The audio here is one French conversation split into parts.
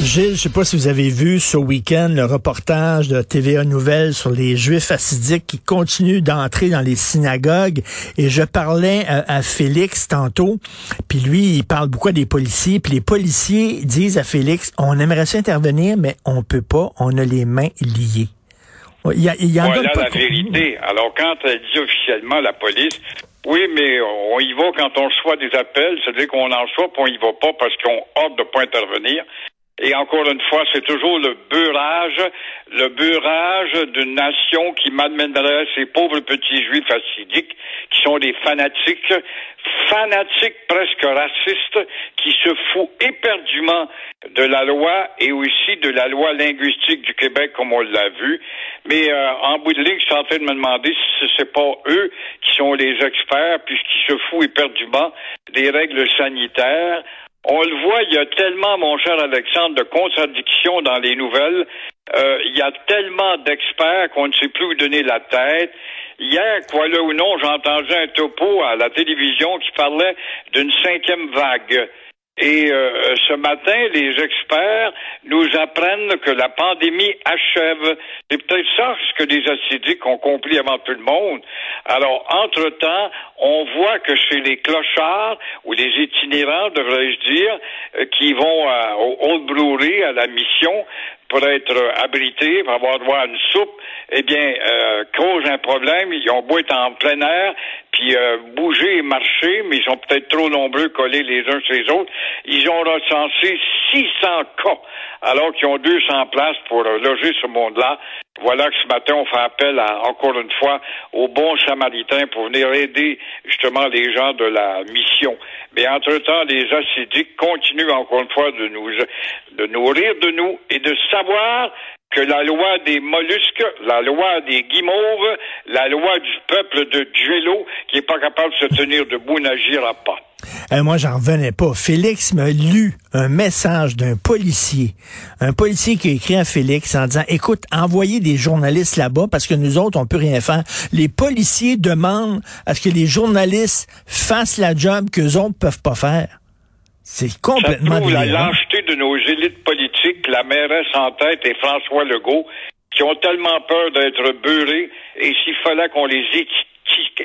Gilles, je sais pas si vous avez vu ce week-end le reportage de TVA Nouvelles sur les Juifs assidiques qui continuent d'entrer dans les synagogues. Et je parlais à, à Félix tantôt, puis lui, il parle beaucoup des policiers, puis les policiers disent à Félix, on aimerait s'intervenir, mais on peut pas, on a les mains liées. Il y a, il y en voilà la vérité. Alors, quand elle dit officiellement la police, oui, mais on y va quand on reçoit des appels, c'est-à-dire qu'on en reçoit, puis on y va pas parce qu'on hâte de pas intervenir. Et encore une fois, c'est toujours le beurrage, le beurrage d'une nation qui malmènerait ces pauvres petits juifs assidiques, qui sont des fanatiques, fanatiques presque racistes, qui se foutent éperdument de la loi et aussi de la loi linguistique du Québec, comme on l'a vu. Mais euh, en bout de ligne, je suis en train de me demander si c'est pas eux qui sont les experts, puisqu'ils se foutent éperdument des règles sanitaires. On le voit, il y a tellement, mon cher Alexandre, de contradictions dans les nouvelles. Euh, il y a tellement d'experts qu'on ne sait plus où donner la tête. Hier, quoi là ou non, j'ai entendu un topo à la télévision qui parlait d'une cinquième vague. Et euh, ce matin, les experts nous apprennent que la pandémie achève. C'est peut-être ça ce que les acidiques ont compris avant tout le monde. Alors, entre-temps, on voit que chez les clochards, ou les itinérants, devrais-je dire, euh, qui vont à- au Old à la mission, pour être abrités, pour avoir droit à une soupe, eh bien, euh, cause un problème. Ils ont beau être en plein air, puis euh, bouger et marcher, mais ils sont peut-être trop nombreux collés les uns sur les autres. Ils ont recensé 600 cas, alors qu'ils ont 200 places pour euh, loger ce monde-là. Voilà que ce matin, on fait appel encore une fois aux bons samaritains pour venir aider justement les gens de la mission. Mais entre-temps, les acidiques continuent encore une fois de nous, de nous de nous et de savoir que la loi des mollusques, la loi des guimauves, la loi du peuple de Duello, qui est pas capable de se tenir debout, n'agira pas. Euh, moi, j'en revenais pas. Félix m'a lu un message d'un policier, un policier qui a écrit à Félix en disant, écoute, envoyez des journalistes là-bas parce que nous autres, on peut rien faire. Les policiers demandent à ce que les journalistes fassent la job qu'eux autres peuvent pas faire. C'est complètement la délirant. De nos élites politiques, la mairesse en tête et François Legault, qui ont tellement peur d'être beurrés, et s'il fallait qu'on les éti-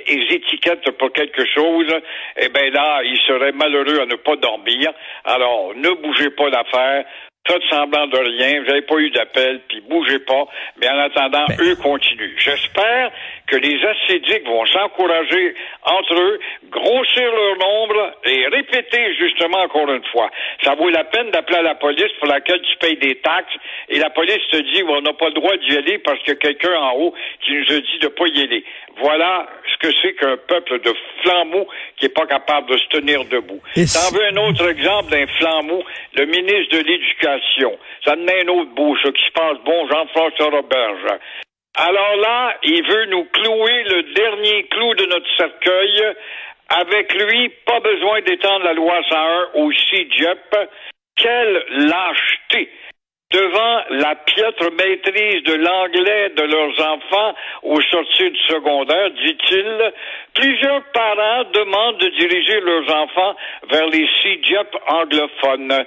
les étiquette pour quelque chose, eh bien là, ils seraient malheureux à ne pas dormir. Alors, ne bougez pas l'affaire. Faites semblant de rien, vous n'avez pas eu d'appel, puis bougez pas. Mais en attendant, Ben. eux continuent. J'espère que les acidiques vont s'encourager entre eux, grossir leur nombre et répéter justement encore une fois. Ça vaut la peine d'appeler à la police pour laquelle tu payes des taxes et la police te dit on n'a pas le droit d'y aller parce qu'il y a quelqu'un en haut qui nous a dit de pas y aller. Voilà ce que c'est qu'un peuple de flambeaux qui est pas capable de se tenir debout. T'en veux un autre exemple d'un flambeau, le ministre de l'Éducation. Ça est un autre beau, ça, qui se passe bon, Jean-François Roberge. Alors là, il veut nous clouer le dernier clou de notre cercueil. Avec lui, pas besoin d'étendre la loi 101 au CIGEP. Quelle lâcheté! devant la piètre maîtrise de l'anglais de leurs enfants au sortir du secondaire, dit-il, plusieurs parents demandent de diriger leurs enfants vers les CIGEP anglophones.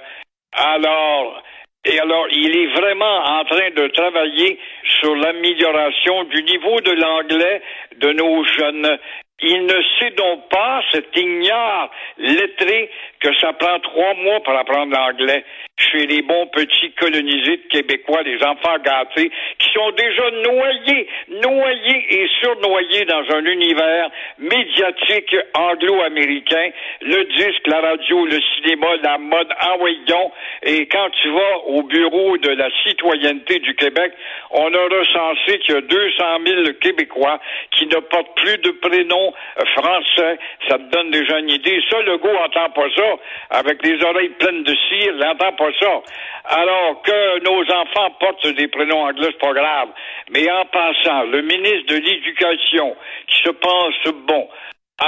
Alors, et alors, il est vraiment en train de travailler sur l'amélioration du niveau de l'anglais de nos jeunes. Il ne sait donc pas, cet ignare lettré, que ça prend trois mois pour apprendre l'anglais chez les bons petits colonisés de Québécois, les enfants gâtés, qui sont déjà noyés, noyés et surnoyés dans un univers médiatique anglo-américain, le disque, la radio, le cinéma, la mode, envoyons. Et quand tu vas au bureau de la citoyenneté du Québec, on a recensé qu'il y a 200 000 Québécois qui ne portent plus de prénom euh, français. Ça te donne déjà une idée. Ça, le goût entend pas ça. Avec les oreilles pleines de cire, il n'entend pas ça. Alors que nos enfants portent des prénoms anglais, c'est pas grave. Mais en passant, le ministre de l'Éducation, qui se pense bon,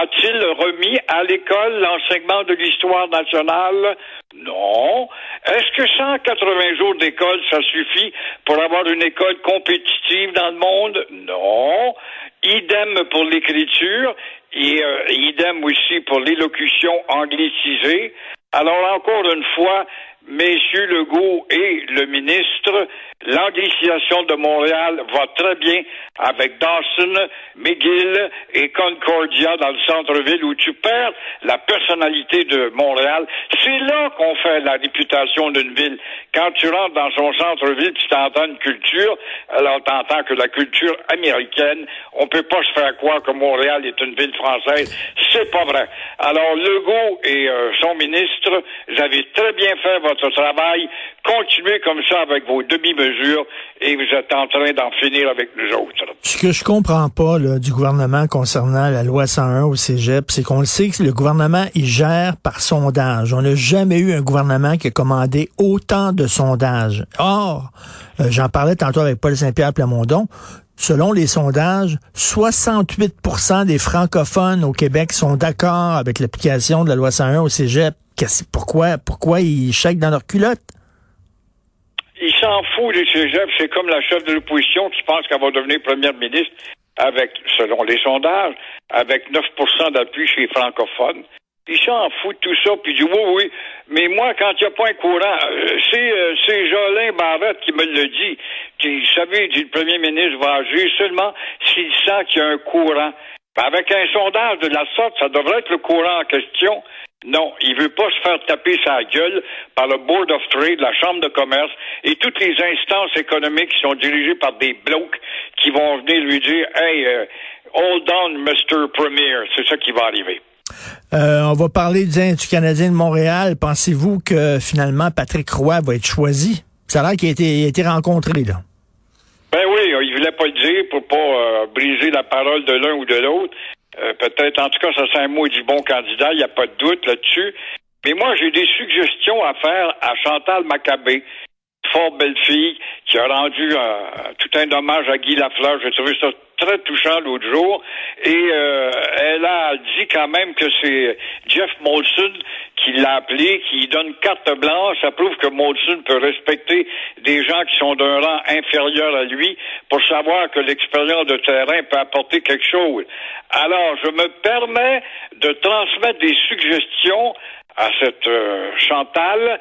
a-t-il remis à l'école l'enseignement de l'histoire nationale? Non. Est-ce que 180 jours d'école, ça suffit pour avoir une école compétitive dans le monde? Non. Idem pour l'écriture et euh, idem aussi pour l'élocution anglicisée. Alors, encore une fois, Messieurs Legault et le ministre, l'anglicisation de Montréal va très bien avec Dawson, McGill et Concordia dans le centre-ville où tu perds la personnalité de Montréal. C'est là qu'on fait la réputation d'une ville. Quand tu rentres dans son centre-ville, tu t'entends une culture, alors t'entends que la culture américaine, on peut pas se faire croire que Montréal est une ville française. C'est pas vrai. Alors Legault et euh, son ministre, vous avez très bien fait votre travail. Continuez comme ça avec vos demi-mesures et vous êtes en train d'en finir avec nous autres. Ce que je comprends pas là, du gouvernement concernant la loi 101 au Cégep, c'est qu'on le sait que le gouvernement, il gère par sondage. On n'a jamais eu un gouvernement qui a commandé autant de sondages. Or, euh, j'en parlais tantôt avec Paul Saint-Pierre Plamondon, Selon les sondages, 68% des francophones au Québec sont d'accord avec l'application de la loi 101 au Cégep pourquoi, pourquoi ils chèquent dans leur culotte? Ils s'en foutent des cégeps. C'est comme la chef de l'opposition qui pense qu'elle va devenir première ministre avec, selon les sondages, avec 9% d'appui chez les francophones. Ils s'en foutent de tout ça, puis ils disent oui, oui. Mais moi, quand il n'y a pas un courant, euh, euh, c'est, Jolin Barrette qui me le dit. Qui, vous savez, dit le premier ministre va agir seulement s'il sent qu'il y a un courant. Avec un sondage de la sorte, ça devrait être le courant en question. Non, il veut pas se faire taper sa gueule par le Board of Trade, la Chambre de commerce et toutes les instances économiques qui sont dirigées par des blocs qui vont venir lui dire Hey, euh, hold on, Mr. Premier. C'est ça qui va arriver. Euh, on va parler du, Canadien de Montréal. Pensez-vous que finalement Patrick Roy va être choisi? Ça a l'air qu'il a été, a été rencontré, là. Ben oui, il voulait pas le dire pour pas euh, briser la parole de l'un ou de l'autre. Euh, peut-être, en tout cas, ça c'est un mot du bon candidat, il n'y a pas de doute là-dessus. Mais moi, j'ai des suggestions à faire à Chantal Maccabé, fort belle fille, qui a rendu euh, tout un hommage à Guy Lafleur. J'ai trouvé ça très touchant l'autre jour. Et euh, elle a dit quand même que c'est Jeff Molson qui l'a appelé, qui donne carte blanche. Ça prouve que Molson peut respecter des gens qui sont d'un rang inférieur à lui pour savoir que l'expérience de terrain peut apporter quelque chose. Alors, je me permets de transmettre des suggestions à cette euh, Chantal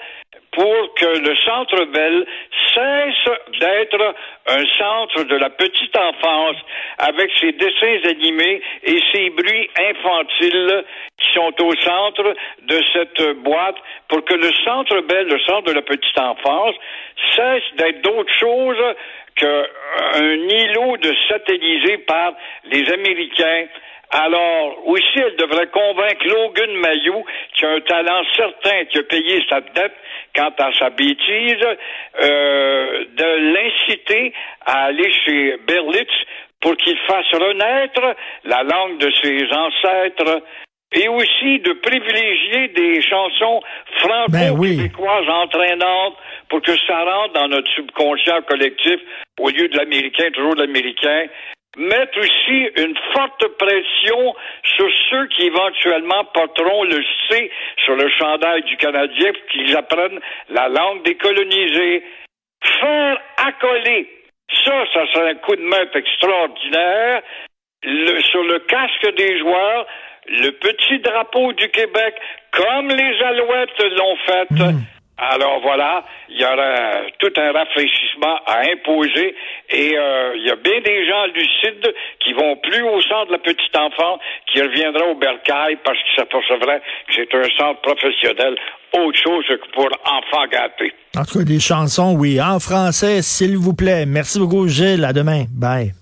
pour que le Centre Bell cesse d'être un centre de la petite enfance avec ses dessins animés et ses bruits infantiles qui sont au centre de cette boîte pour que le Centre Bell, le centre de la petite enfance, cesse d'être d'autre chose qu'un îlot de satellisé par les Américains alors, aussi, elle devrait convaincre Logan Mayou, qui a un talent certain, qui a payé sa dette quant à sa bêtise, euh, de l'inciter à aller chez Berlitz pour qu'il fasse renaître la langue de ses ancêtres et aussi de privilégier des chansons franco-québécoises entraînantes pour que ça rentre dans notre subconscient collectif au lieu de l'américain, toujours l'américain mettre aussi une forte pression sur ceux qui éventuellement porteront le C sur le chandail du Canadien pour qu'ils apprennent la langue des colonisés. Faire accoler, ça, ça serait un coup de main extraordinaire, sur le casque des joueurs, le petit drapeau du Québec, comme les Alouettes l'ont fait. Hmm. Alors voilà, il y aura tout un rafraîchissement à imposer et euh, il y a bien des gens lucides qui vont plus au centre de la petite enfance, qui reviendront au bercail parce qu'ils s'apercevraient que c'est un centre professionnel autre chose que pour enfants gâtés. En tout cas, des chansons, oui. En français, s'il vous plaît. Merci beaucoup, Gilles. À demain. Bye.